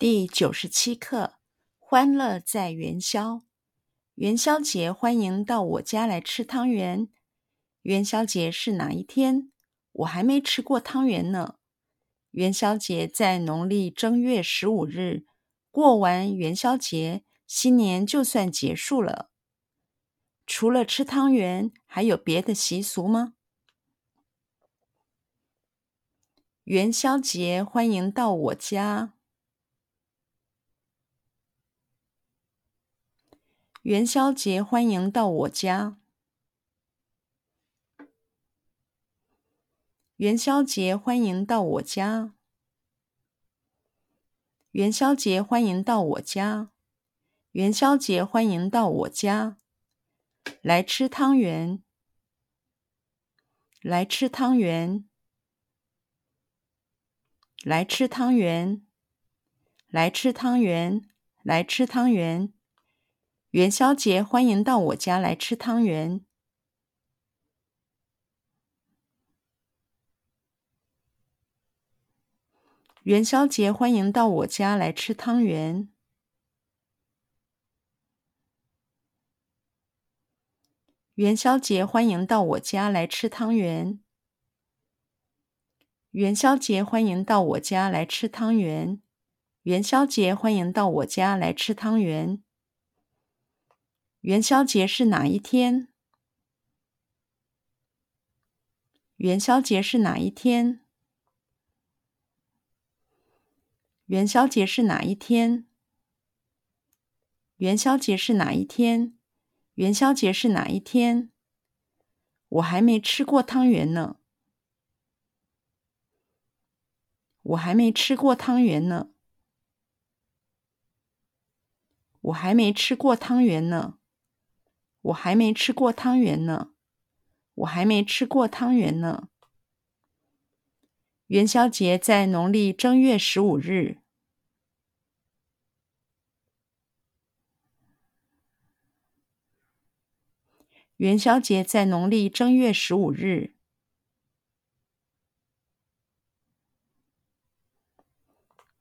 第九十七课，欢乐在元宵。元宵节欢迎到我家来吃汤圆。元宵节是哪一天？我还没吃过汤圆呢。元宵节在农历正月十五日。过完元宵节，新年就算结束了。除了吃汤圆，还有别的习俗吗？元宵节欢迎到我家。元宵节欢迎到我家。元宵节欢迎到我家。元宵节欢迎到我家。元宵节欢迎到我家。来吃汤圆。来吃汤圆。来吃汤圆。来吃汤圆。来吃汤圆。元宵节欢迎到我家来吃汤圆。元宵节欢迎到我家来吃汤圆。元宵节欢迎到我家来吃汤圆。元宵节欢迎到我家来吃汤圆。元宵节欢迎到我家来吃汤圆。元宵节是哪一天？元宵节是哪一天？元宵节是哪一天？元宵节是哪一天？元宵节是哪一天？我还没吃过汤圆呢。我还没吃过汤圆呢。我还没吃过汤圆呢。我还没吃过汤圆呢，我还没吃过汤圆呢。元宵节在农历正月十五日。元宵节在农历正月十五日。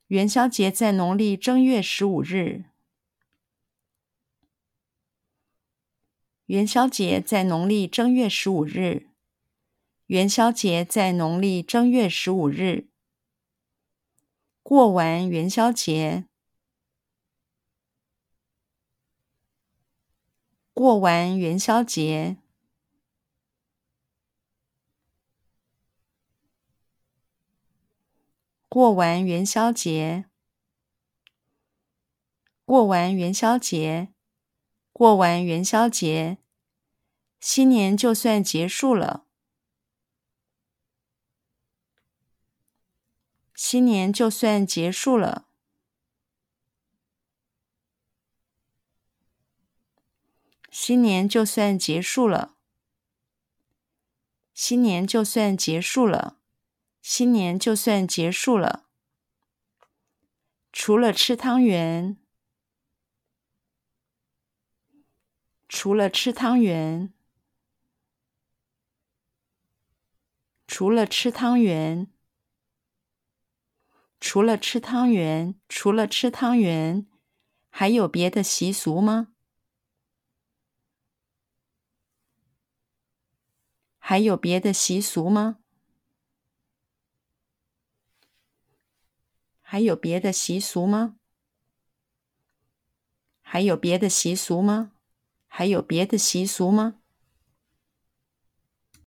元宵节在农历正月十五日。元宵节在农历正月十五日。元宵节在农历正月十五日。过完元宵节。过完元宵节。过完元宵节。过完元宵节。过完元宵节，新年就算结束了。新年就算结束了。新年就算结束了。新年就算结束了。新年就算结束了。除了吃汤圆。除了吃汤圆，除了吃汤圆，除了吃汤圆，除了吃汤圆，还有别的习俗吗？还有别的习俗吗？还有别的习俗吗？还有别的习俗吗？还有别的习俗吗？